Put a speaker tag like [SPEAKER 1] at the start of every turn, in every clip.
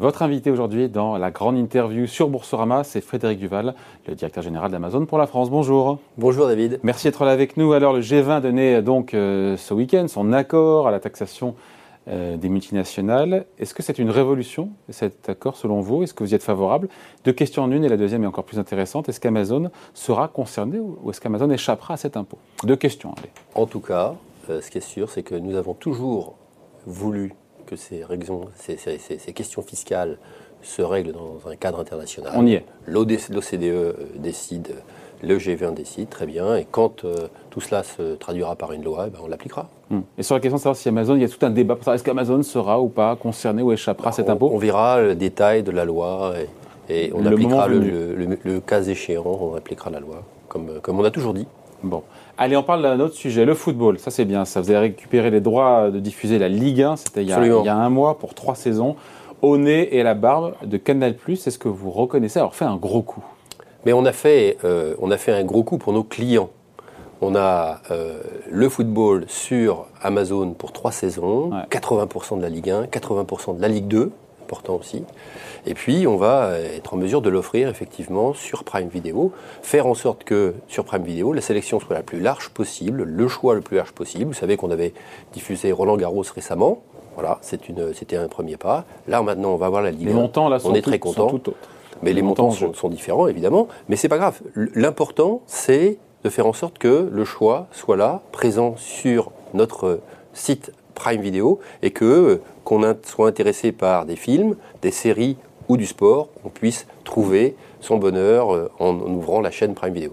[SPEAKER 1] Votre invité aujourd'hui dans la grande interview sur Boursorama, c'est Frédéric Duval, le directeur général d'Amazon pour la France. Bonjour.
[SPEAKER 2] Bonjour David.
[SPEAKER 1] Merci d'être là avec nous. Alors le G20 donnait donc euh, ce week-end son accord à la taxation euh, des multinationales. Est-ce que c'est une révolution cet accord selon vous? Est-ce que vous y êtes favorable? Deux questions en une et la deuxième est encore plus intéressante. Est-ce qu'Amazon sera concerné ou est-ce qu'Amazon échappera à cet impôt? Deux questions. Allez.
[SPEAKER 2] En tout cas, euh, ce qui est sûr, c'est que nous avons toujours voulu que ces, ces, questions fiscales se règlent dans un cadre international.
[SPEAKER 1] On y est.
[SPEAKER 2] L'OCDE euh, décide, le G20 décide, très bien, et quand euh, tout cela se traduira par une loi, eh ben, on l'appliquera.
[SPEAKER 1] Hmm. Et sur la question de savoir si Amazon, il y a tout un débat pour savoir est-ce qu'Amazon sera ou pas concerné ou échappera à cet impôt
[SPEAKER 2] on, verra le détail de la loi et, on appliquera le, cas échéant, on appliquera la loi, comme, comme on a toujours dit.
[SPEAKER 1] Bon. Allez, on parle d'un autre sujet, le football. Ça, c'est bien. Ça, vous avez récupéré les droits de diffuser la Ligue 1. C'était il, y a un mois pour trois saisons. Au nez et à la barbe de Canal+. Est-ce que vous reconnaissez avoir fait un gros coup?
[SPEAKER 2] Mais on a fait, euh, on a fait un gros coup pour nos clients. On a euh, le football sur Amazon pour trois saisons, 80% de la Ligue 1, 80% de la Ligue 2, important aussi. Et puis, on va être en mesure de l'offrir effectivement sur Prime Video, faire en sorte que sur Prime Video, la sélection soit la plus large possible, le choix le plus large possible. Vous savez qu'on avait diffusé Roland Garros récemment. Voilà, c'était un premier pas. Là, maintenant, on va voir la Ligue.
[SPEAKER 1] Les montants, là,
[SPEAKER 2] on est très content. Mais les, montants, sont, sont, différents, évidemment. Mais c'est pas grave. L'important, c'est de faire en sorte que le choix soit là, présent sur notre site Prime Video, et que qu'on soit intéressé par des films, des séries ou du sport, on puisse trouver son bonheur euh, en, ouvrant la chaîne Prime Video.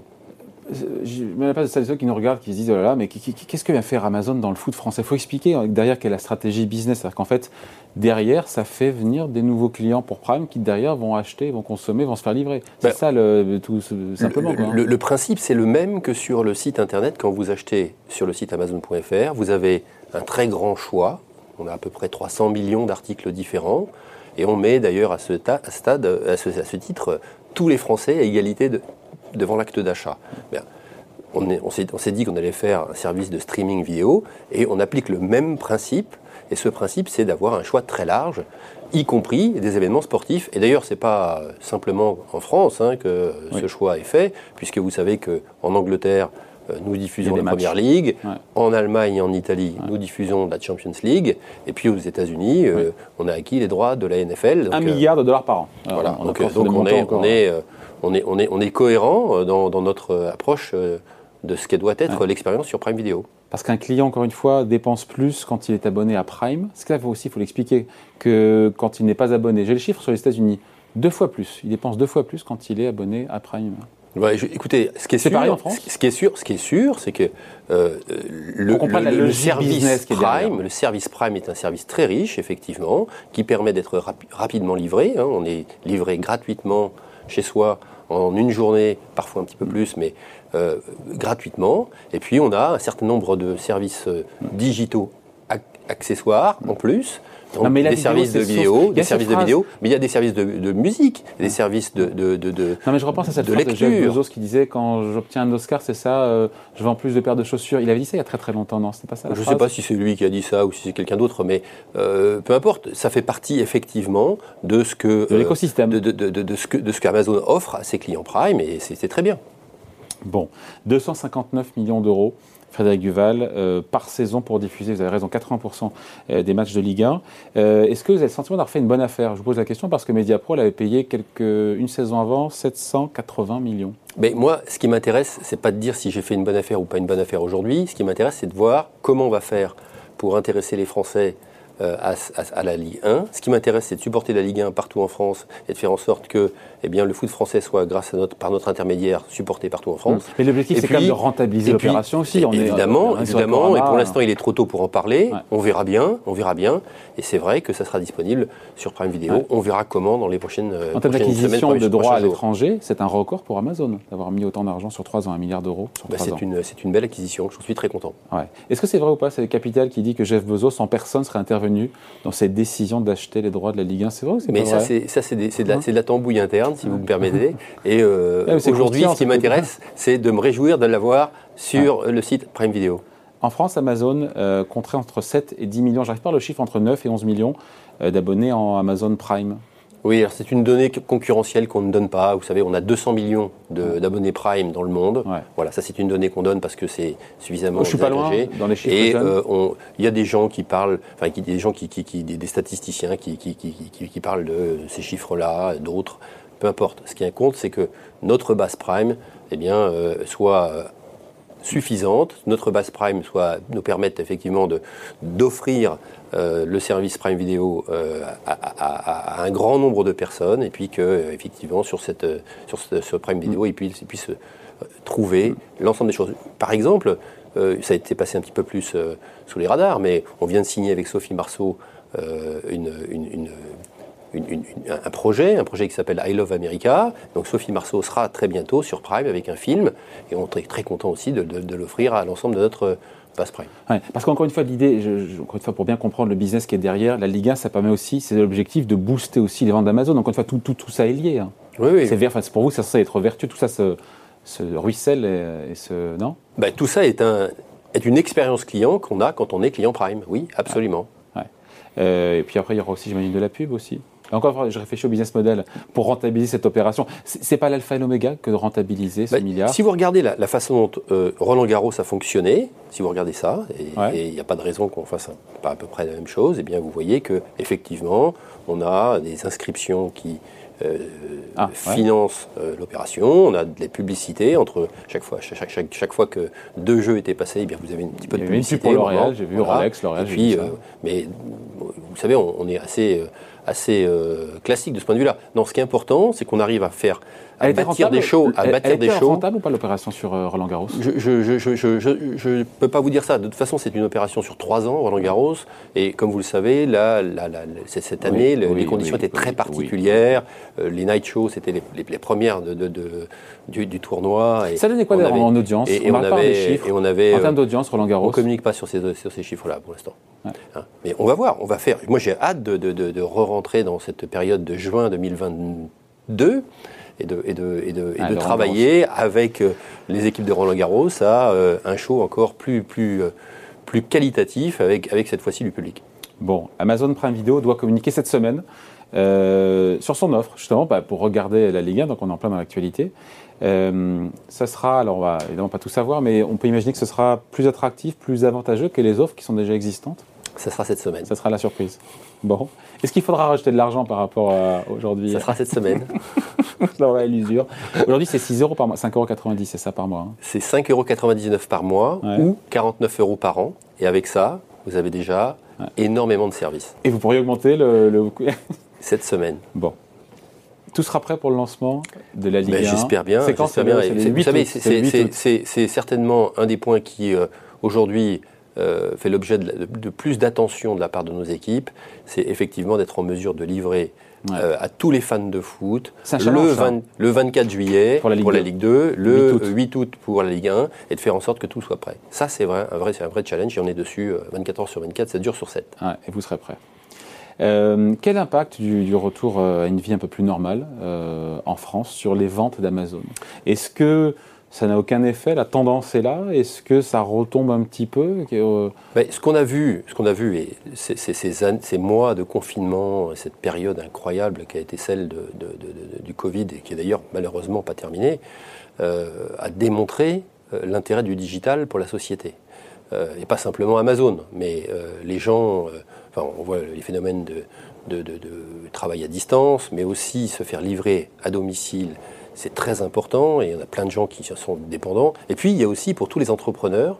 [SPEAKER 1] Je me la place de celles qui nous regardent, qui se disent oh là là, mais qu'est-ce que vient faire Amazon dans le foot français? Il faut expliquer hein, derrière quelle est la stratégie business. C'est-à-dire qu'en fait, derrière, ça fait venir des nouveaux clients pour Prime qui derrière vont acheter, vont consommer, vont se faire livrer. C'est ben, ça le, tout simplement.
[SPEAKER 2] Le, hein. le principe, c'est le même que sur le site internet. Quand vous achetez sur le site Amazon.fr, vous avez un très grand choix. On a à peu près 300 millions d'articles différents. Et on met d'ailleurs à ce, stade, à ce, titre, tous les Français à égalité devant l'acte d'achat. On, s'est dit qu'on allait faire un service de streaming vidéo et on applique le même principe. Et ce principe, c'est d'avoir un choix très large, y compris des événements sportifs. Et d'ailleurs, ce n'est pas simplement en France hein, que ce choix est fait, puisque vous savez qu'en Angleterre, nous diffusons la Première Ligue. En Allemagne et en Italie, nous diffusons la Champions League. Et puis aux États-Unis, euh, on a acquis les droits de la NFL.
[SPEAKER 1] un milliard de dollars par an.
[SPEAKER 2] voilà. donc, on, est, on, est, on, est, on, est, on est cohérent dans, dans notre approche de ce qu'elle doit être l'expérience sur Prime Video.
[SPEAKER 1] Parce qu'un client, encore une fois, dépense plus quand il est abonné à Prime. Ce qu'il faut aussi, il faut l'expliquer, que quand il n'est pas abonné. J'ai les chiffres sur les États-Unis. Deux fois plus. Il dépense deux fois plus quand il est abonné à Prime
[SPEAKER 2] écoutez, ce qui est, sûr,
[SPEAKER 1] en France
[SPEAKER 2] ce qui est sûr, ce qui est sûr, c'est que euh, le, service Prime, le service Prime est un service très riche, effectivement, qui permet d'être rapidement livré. Hein. On est livré gratuitement chez soi en une journée, parfois un petit peu plus, mais euh, gratuitement. Et puis on a un certain nombre de services euh, digitaux accessoires en plus non, mais des services de vidéo, des services de vidéo, mais il y a des services de, musique, des services de, de, de,
[SPEAKER 1] Non, mais je repense à cette phrase de Jeff Bezos qui disait quand j'obtiens un Oscar, c'est ça, euh, je vends plus de paires de chaussures. Il avait dit ça il y a très très longtemps, non C'était pas ça
[SPEAKER 2] Je ne sais pas si c'est lui qui a dit ça ou si c'est quelqu'un d'autre, mais euh, peu importe, ça fait partie effectivement de ce que.
[SPEAKER 1] De l'écosystème.
[SPEAKER 2] De, de, ce que, de ce qu'Amazon offre à ses clients Prime, et c'est très bien.
[SPEAKER 1] Bon, 259 millions d'euros Frédéric Duval, euh, par saison pour diffuser, vous avez raison, 80% euh, des matchs de Ligue 1. Euh, est-ce que vous avez le sentiment d'avoir fait une bonne affaire? Je vous pose la question parce que Mediapro l'avait payé quelques, une saison avant 780 millions.
[SPEAKER 2] Mais moi, ce qui m'intéresse, c'est pas de dire si j'ai fait une bonne affaire ou pas une bonne affaire aujourd'hui. Ce qui m'intéresse, c'est de voir comment on va faire pour intéresser les Français euh, à, la Ligue 1. Ce qui m'intéresse, c'est de supporter la Ligue 1 partout en France et de faire en sorte que eh bien, le foot français soit, grâce à notre, par notre intermédiaire, supporté partout en France.
[SPEAKER 1] Mais l'objectif, c'est quand même de rentabiliser l'opération aussi.
[SPEAKER 2] On évidemment, est, évidemment. Et pour l'instant, il est trop tôt pour en parler. On verra bien, on verra bien. Et c'est vrai que ça sera disponible sur Prime Video. On verra comment dans les prochaines
[SPEAKER 1] euh, En termes d'acquisition de droits à l'étranger, c'est un record pour Amazon d'avoir mis autant d'argent sur 3 ans, un milliard d'euros
[SPEAKER 2] bah, C'est une, une belle acquisition. Je suis très content.
[SPEAKER 1] Ouais. Est-ce que c'est vrai ou pas? C'est le Capital qui dit que Jeff Bezos, en personne, serait intervenu dans cette décision d'acheter les droits de la Ligue 1. C'est vrai ou c'est
[SPEAKER 2] Mais
[SPEAKER 1] ça,
[SPEAKER 2] c'est ça, c'est de, la, de la tambouille interne, si vous me permettez. Et euh, aujourd'hui, ce qui m'intéresse, c'est de me réjouir de l'avoir sur le site Prime Video.
[SPEAKER 1] En France, Amazon euh, compterait entre 7 et 10 millions, j'arrive pas le chiffre, entre 9 et 11 millions euh, d'abonnés en Amazon Prime.
[SPEAKER 2] Oui, c'est une donnée concurrentielle qu'on ne donne pas. Vous savez, on a 200 millions d'abonnés Prime dans le monde. Voilà, ça c'est une donnée qu'on donne parce que c'est suffisamment.
[SPEAKER 1] Je suis pas loin dans les chiffres.
[SPEAKER 2] Et euh, il y a des gens qui parlent, enfin, des gens qui, des, statisticiens qui, qui, parlent de ces chiffres-là, d'autres. Peu importe. Ce qui compte, c'est que notre base Prime, eh bien, euh, soit euh, suffisante, notre base Prime soit, nous permette effectivement d'offrir euh, le service Prime Video euh, à, un grand nombre de personnes et puis que euh, effectivement sur, cette, sur ce, Prime Video ils puissent, puissent trouver l'ensemble des choses. Par exemple, ça a été passé un petit peu plus sous les radars, mais on vient de signer avec Sophie Marceau une, une un projet, un projet qui s'appelle I Love America. Donc Sophie Marceau sera très bientôt sur Prime avec un film et on est très content aussi de, l'offrir à l'ensemble de notre base Prime.
[SPEAKER 1] parce qu'encore une fois, l'idée, encore une fois, pour bien comprendre le business qui est derrière, la Ligue 1, ça permet aussi, c'est l'objectif de booster aussi les ventes d'Amazon. Encore une fois, tout, tout, tout, ça est lié. Hein.
[SPEAKER 2] Oui, oui.
[SPEAKER 1] C'est pour vous, ça serait être vertueux, tout ça se, ruisselle et, se. Non?
[SPEAKER 2] Ben, Tout ça est, un, est une expérience client qu'on a quand on est client Prime. Oui, absolument.
[SPEAKER 1] Euh, et puis après, il y aura aussi, j'imagine, de la pub aussi. Encore, je réfléchis au business model pour rentabiliser cette opération. C'est pas l'alpha et l'oméga que de rentabiliser ce bah, milliard
[SPEAKER 2] Si vous regardez la, façon dont euh, Roland Garros a fonctionné, si vous regardez ça, et il n'y a pas de raison qu'on fasse pas à peu près la même chose, et eh bien vous voyez que effectivement, on a des inscriptions qui euh, ah, financent euh, l'opération. On a des publicités entre chaque fois, chaque, chaque, chaque, fois que deux jeux étaient passés, eh bien vous avez un petit peu de publicité.
[SPEAKER 1] pour L'Oréal, j'ai vu Rolex, L'Oréal.
[SPEAKER 2] mais vous savez, on est assez assez euh, classique de ce point de vue-là. Non, ce qui est important, c'est qu'on arrive à faire à bâtir des shows, à bâtir
[SPEAKER 1] elle
[SPEAKER 2] des shows.
[SPEAKER 1] rentable ou pas l'opération sur euh, Roland Garros?
[SPEAKER 2] Je ne peux pas vous dire ça. De toute façon, c'est une opération sur trois ans, Roland Garros. Et comme vous le savez, là, cette année, les conditions étaient très particulières. Euh, les night shows, c'était les, premières de, du, tournoi.
[SPEAKER 1] Et ça donnait quoi en audience
[SPEAKER 2] et, on, avait, chiffres. Et on avait,
[SPEAKER 1] en termes d'audience, Roland Garros
[SPEAKER 2] On ne communique pas sur ces, sur ces chiffres-là pour l'instant. Hein. Mais on va voir, on va faire. Moi, j'ai hâte de, de re-rentrer dans cette période de juin 2022 et de, et de, et de, travailler avec euh, les équipes de Roland Garros à euh, un show encore plus, plus, euh, plus qualitatif avec, avec cette fois-ci du public.
[SPEAKER 1] Bon, Amazon Prime Video doit communiquer cette semaine sur son offre, justement, bah, pour regarder la Ligue 1, donc on est en plein dans l'actualité. ça sera, alors on va évidemment pas tout savoir, mais on peut imaginer que ce sera plus attractif, plus avantageux que les offres qui sont déjà existantes?
[SPEAKER 2] Ça sera cette semaine.
[SPEAKER 1] Ça sera la surprise. Bon. Est-ce qu'il faudra rajouter de l'argent par rapport à aujourd'hui
[SPEAKER 2] Ça sera cette semaine.
[SPEAKER 1] à l'usure. Aujourd'hui, c'est 6 euros par mois, 5,90 euros, c'est ça par mois. Hein.
[SPEAKER 2] C'est 5,99 euros par mois ou 49 euros par an. Et avec ça, vous avez déjà énormément de services.
[SPEAKER 1] Et vous pourriez augmenter le. le...
[SPEAKER 2] cette semaine.
[SPEAKER 1] Bon. Tout sera prêt pour le lancement de la Ligue ben,
[SPEAKER 2] 1 J'espère bien. C'est quand bien. Vous savez, c'est certainement un des points qui, euh, aujourd'hui, fait l'objet de, plus d'attention de la part de nos équipes, c'est effectivement d'être en mesure de livrer euh, à tous les fans de foot le, le, 24 juillet pour la Ligue 2, le 8 août. pour la Ligue 1 et de faire en sorte que tout soit prêt. Ça, c'est vrai, un vrai, c'est un vrai challenge et on est dessus 24 euh, heures sur 24, 7 jours sur 7.
[SPEAKER 1] et vous serez prêt. quel impact du, retour à une vie un peu plus normale en France sur les ventes d'Amazon? Est-ce que ça n'a aucun effet. La tendance est là. Est-ce que ça retombe un petit peu?
[SPEAKER 2] Euh, Ce qu'on a vu, ce qu'on a vu, et ces, mois de confinement, cette période incroyable qui a été celle du Covid et qui est d'ailleurs malheureusement pas terminée, euh, a démontré euh, l'intérêt du digital pour la société. et pas simplement Amazon, mais les gens, enfin, on voit les phénomènes de, de travail à distance, mais aussi se faire livrer à domicile c'est très important et il y en a plein de gens qui sont dépendants. Et puis il y a aussi pour tous les entrepreneurs,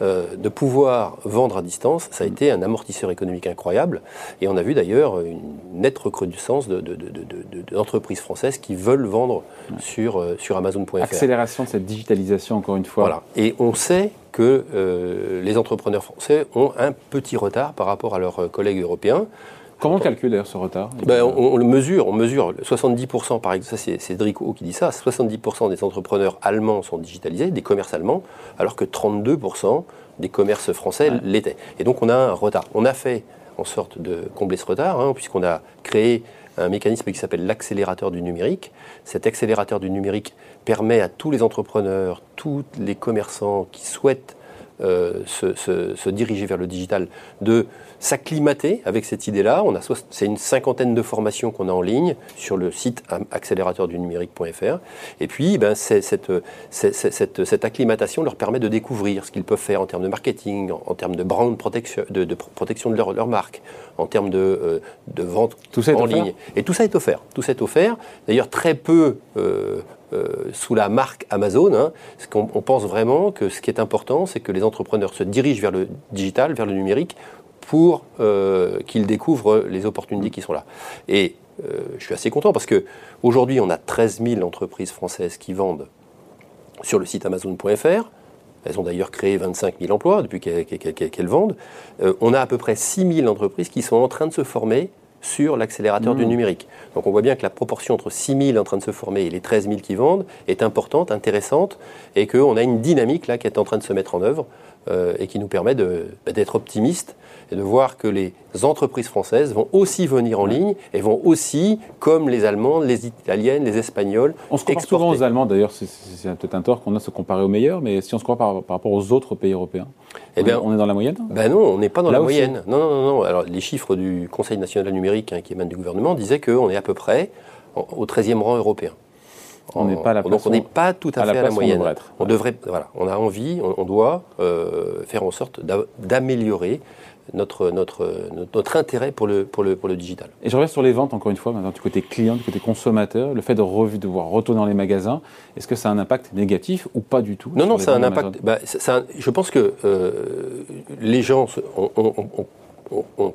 [SPEAKER 2] euh, de pouvoir vendre à distance, ça a été un amortisseur économique incroyable. Et on a vu d'ailleurs une nette recrudescence d'entreprises de, françaises qui veulent vendre sur, euh, sur Amazon.fr.
[SPEAKER 1] Accélération de cette digitalisation, encore une fois.
[SPEAKER 2] Voilà. Et on sait que euh, les entrepreneurs français ont un petit retard par rapport à leurs collègues européens.
[SPEAKER 1] Comment on calcule d'ailleurs ce retard
[SPEAKER 2] ben, on, le mesure, on mesure 70%, par exemple, ça c'est Cédric qui dit ça, 70% des entrepreneurs allemands sont digitalisés, des commerces allemands, alors que 32% des commerces français l'étaient. Et donc on a un retard. On a fait en sorte de combler ce retard, hein, puisqu'on a créé un mécanisme qui s'appelle l'accélérateur du numérique. Cet accélérateur du numérique permet à tous les entrepreneurs, tous les commerçants qui souhaitent se, diriger vers le digital, de s'acclimater avec cette idée-là. On a c'est une cinquantaine de formations qu'on a en ligne sur le site accélérateur du numérique.fr. Et puis, ben, cette, cette, acclimatation leur permet de découvrir ce qu'ils peuvent faire en termes de marketing, en, termes de brand protection, de, protection de leur, leur, marque, en termes de, euh, de vente
[SPEAKER 1] tout ça
[SPEAKER 2] en ligne. Et tout ça est offert. Tout ça est offert. D'ailleurs, très peu euh, euh, sous la marque Amazon. Hein, qu'on on pense vraiment que ce qui est important, c'est que les entrepreneurs se dirigent vers le digital, vers le numérique, pour euh, qu'ils découvrent les opportunités qui sont là. Et euh, je suis assez content parce qu'aujourd'hui, on a 13 000 entreprises françaises qui vendent sur le site amazon.fr. Elles ont d'ailleurs créé 25 000 emplois depuis qu'elles vendent. Euh, on a à peu près 6 000 entreprises qui sont en train de se former sur l'accélérateur du mmh. numérique. Donc on voit bien que la proportion entre 6 000 en train de se former et les 13 000 qui vendent est importante, intéressante, et qu'on a une dynamique là qui est en train de se mettre en œuvre et qui nous permet bah, d'être optimistes et de voir que les entreprises françaises vont aussi venir en ligne et vont aussi, comme les Allemandes, les Italiennes, les Espagnols,
[SPEAKER 1] On se compare souvent aux Allemands, d'ailleurs, c'est peut-être un tort qu'on a de se comparer aux meilleurs, mais si on se compare par, rapport aux autres pays européens, eh bien, on est dans la moyenne?
[SPEAKER 2] Ben non, on n'est pas dans la moyenne. Non, non, non, Alors, les chiffres du Conseil national numérique hein, qui émanent du gouvernement disaient qu'on est à peu près au 13e rang européen.
[SPEAKER 1] On n'est pas à la
[SPEAKER 2] Donc on n'est pas tout à, fait à la moyenne. On devrait, voilà, on a envie, on, doit euh, faire en sorte d'améliorer notre, notre, notre, intérêt pour le, pour, le, pour le digital.
[SPEAKER 1] Et je reviens sur les ventes, encore une fois, maintenant du côté client, du côté consommateur, le fait de devoir retourner dans les magasins, est-ce que ça a un impact négatif ou pas du tout
[SPEAKER 2] Non, non, ça a un impact. Bah, je pense que euh, les gens ont,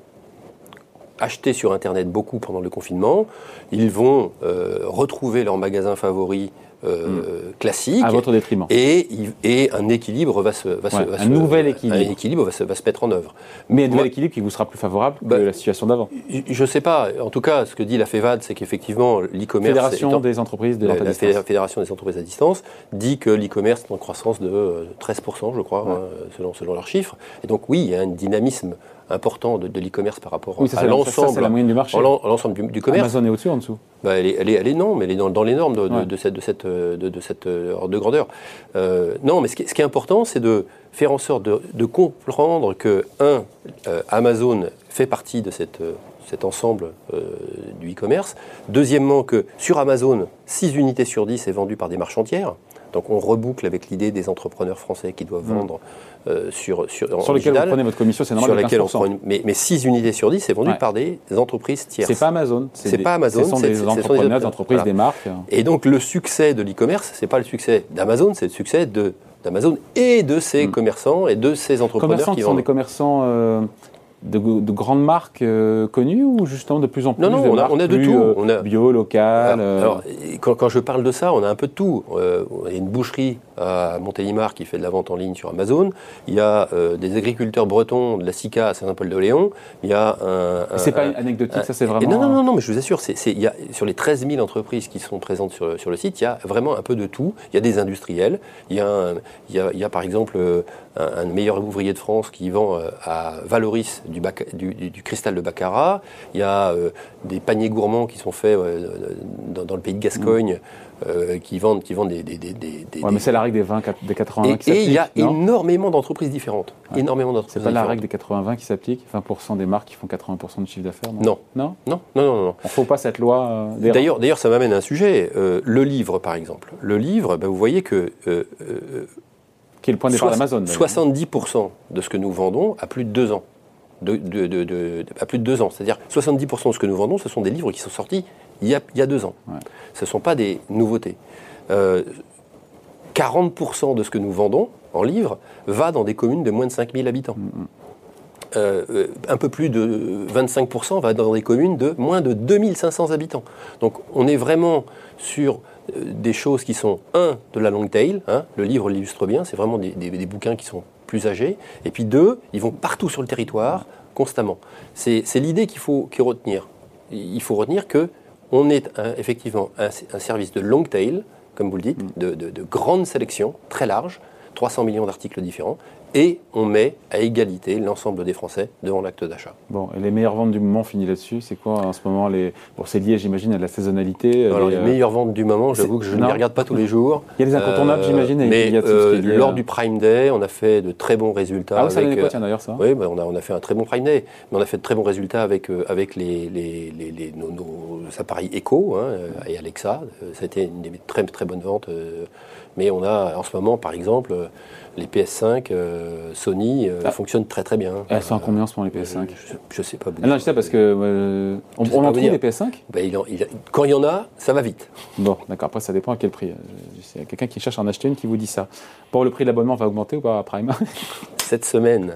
[SPEAKER 2] acheté sur Internet beaucoup pendant le confinement. Ils vont euh, retrouver leurs magasins favoris euh, hmm. classique.
[SPEAKER 1] À votre détriment.
[SPEAKER 2] Et, et un équilibre va se. Va
[SPEAKER 1] un nouvel équilibre.
[SPEAKER 2] Un équilibre va se, va se, mettre en œuvre.
[SPEAKER 1] Mais un nouvel équilibre qui vous sera plus favorable que bah, la situation d'avant
[SPEAKER 2] Je ne sais pas. En tout cas, ce que dit la FEVAD, c'est qu'effectivement, l'e-commerce.
[SPEAKER 1] Fédération des entreprises de
[SPEAKER 2] la, la Fédération des entreprises à distance dit que l'e-commerce est en croissance de 13%, je crois, hein, selon, selon leurs chiffres. Et donc, oui, il y a un dynamisme important de, l'e-commerce par rapport à l'ensemble.
[SPEAKER 1] C'est la moyenne du marché.
[SPEAKER 2] L'ensemble du, commerce.
[SPEAKER 1] Amazon est au-dessus, en dessous
[SPEAKER 2] bah, elle, est, elle, est, elle, est, non, mais elle est dans, dans les normes de, de, cette, de, cette, de, cette ordre de grandeur. Euh, non, mais ce qui, ce qui est important, c'est de faire en sorte de, comprendre que, un, euh, Amazon fait partie de cette, cet ensemble euh, du e-commerce. Deuxièmement, que sur Amazon, 6 unités sur 10 est vendu par des marchandières. Donc on reboucle avec l'idée des entrepreneurs français qui doivent mmh. vendre euh, sur,
[SPEAKER 1] sur, sur lesquels vous prenez votre commission, c'est normal. Sur on
[SPEAKER 2] prend mais, mais 6 unités sur 10, c'est vendu par des entreprises tierces.
[SPEAKER 1] C'est pas Amazon.
[SPEAKER 2] C'est pas Amazon.
[SPEAKER 1] Ce sont des entrepreneurs, des entreprises, des marques.
[SPEAKER 2] Et donc le succès de l'e-commerce, c'est pas le succès d'Amazon, c'est le succès de d'Amazon et de ses mmh. commerçants et de ses entrepreneurs
[SPEAKER 1] commerçants
[SPEAKER 2] qui,
[SPEAKER 1] sont des commerçants euh, de, grandes marques euh, connues ou justement de plus en plus
[SPEAKER 2] Non, non, on a, on a, de tout.
[SPEAKER 1] Euh, on a, bio, local.
[SPEAKER 2] Euh alors, quand, quand, je parle de ça, on a un peu de tout. il y a une boucherie à Montélimar qui fait de la vente en ligne sur Amazon. Il y a des agriculteurs bretons de la SICA à Saint-Paul-de-Léon. Il y a un.
[SPEAKER 1] c'est pas anecdotique, ça c'est vraiment.
[SPEAKER 2] Non, non, non, non, mais je vous assure, c'est, il y a, sur les 13 000 entreprises qui sont présentes sur, sur, le site, il y a vraiment un peu de tout. Il y a des industriels. Il y a, il, y a, il y a par exemple un, un meilleur ouvrier de France qui vend à Valoris du, du, cristal de Baccarat. Il y a euh, des paniers gourmands qui sont faits euh, dans, le pays de Gascogne. Euh, qui vendent, qui vendent des. des, des, des
[SPEAKER 1] mais c'est la règle des 20, des 80
[SPEAKER 2] et, et il y a énormément d'entreprises différentes. Énormément d'entreprises.
[SPEAKER 1] C'est pas la règle des 80-20 qui s'applique 20% des marques qui font 80% de chiffre d'affaires
[SPEAKER 2] non.
[SPEAKER 1] Non.
[SPEAKER 2] non Non, non, non.
[SPEAKER 1] Il ne faut pas cette loi.
[SPEAKER 2] d'ailleurs, d'ailleurs, ça m'amène à un sujet. le livre, par exemple. Le livre, ben, vous voyez que.
[SPEAKER 1] qui est le point de départ d'Amazon
[SPEAKER 2] 70% de ce que nous vendons a plus de deux ans de, à plus de deux ans. C'est-à-dire 70% de ce que nous vendons, ce sont des livres qui sont sortis il y a, il y a deux ans. Ce ne sont pas des nouveautés. 40% euh, de ce que nous vendons en livres va dans des communes de moins de 5000 habitants. Mm, mm. Euh, euh, un peu plus de 25% va dans des communes de moins de 2500 habitants. Donc on est vraiment sur des choses qui sont, un, de la long tail, hein, le livre l'illustre bien, c'est vraiment des, des, bouquins qui sont plus âgés. Et puis deux, ils vont partout sur le territoire, constamment. C'est l'idée qu'il faut, retenir. Il faut retenir que on est effectivement un, service de long tail, comme vous le dites, mm. de, grande sélection, très large. 300 millions d'articles différents, et on met à égalité l'ensemble des Français devant l'acte d'achat.
[SPEAKER 1] Bon, et les meilleures ventes du moment, fini là-dessus, c'est quoi en ce moment les... Bon, c'est lié, j'imagine, à la saisonnalité.
[SPEAKER 2] Alors,
[SPEAKER 1] les,
[SPEAKER 2] les meilleures ventes du moment, j'avoue que je ne les regarde pas tous les jours.
[SPEAKER 1] Il y a des incontournables,
[SPEAKER 2] Euh,
[SPEAKER 1] j'imagine,
[SPEAKER 2] Mais
[SPEAKER 1] il y a tout ce
[SPEAKER 2] euh,
[SPEAKER 1] qui est lié
[SPEAKER 2] lors
[SPEAKER 1] à-
[SPEAKER 2] du Prime Day, on a fait de très bons résultats.
[SPEAKER 1] Ah, oui, ça
[SPEAKER 2] avec,
[SPEAKER 1] quoi,
[SPEAKER 2] euh,
[SPEAKER 1] tiens, d'ailleurs, ça
[SPEAKER 2] Oui, ben, on, a, on a fait un très bon Prime Day, mais on a fait de très bons résultats avec, euh, avec les, les- les- nos, nos appareils Echo hein, et Alexa. Euh, ça a été une des très, très bonnes ventes. Euh, mais on a en ce moment, par exemple, euh, les PS5 euh, Sony euh,
[SPEAKER 1] Ah.
[SPEAKER 2] fonctionnent très très bien.
[SPEAKER 1] Elles sont à combien en ce moment, les
[SPEAKER 2] Euh,
[SPEAKER 1] PS5
[SPEAKER 2] je, je sais pas.
[SPEAKER 1] Ah Non, je sais parce que. euh, on, on en trouve des PS5
[SPEAKER 2] Ben, il en- il- quand il y en a, ça va vite.
[SPEAKER 1] Bon, d'accord, après ça dépend à quel prix. Euh, C'est quelqu'un qui cherche à en acheter une qui vous dit ça. Bon, le prix de l'abonnement va augmenter ou pas à Prime
[SPEAKER 2] Cette semaine.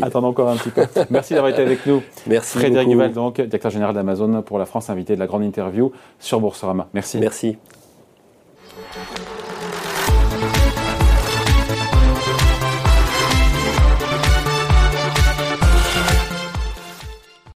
[SPEAKER 1] Attendons encore un petit peu. Merci d'avoir été avec nous.
[SPEAKER 2] Merci.
[SPEAKER 1] Frédéric. Duval, donc, directeur général d'Amazon pour la France, invité de la grande interview sur Boursorama. Merci.
[SPEAKER 2] Merci.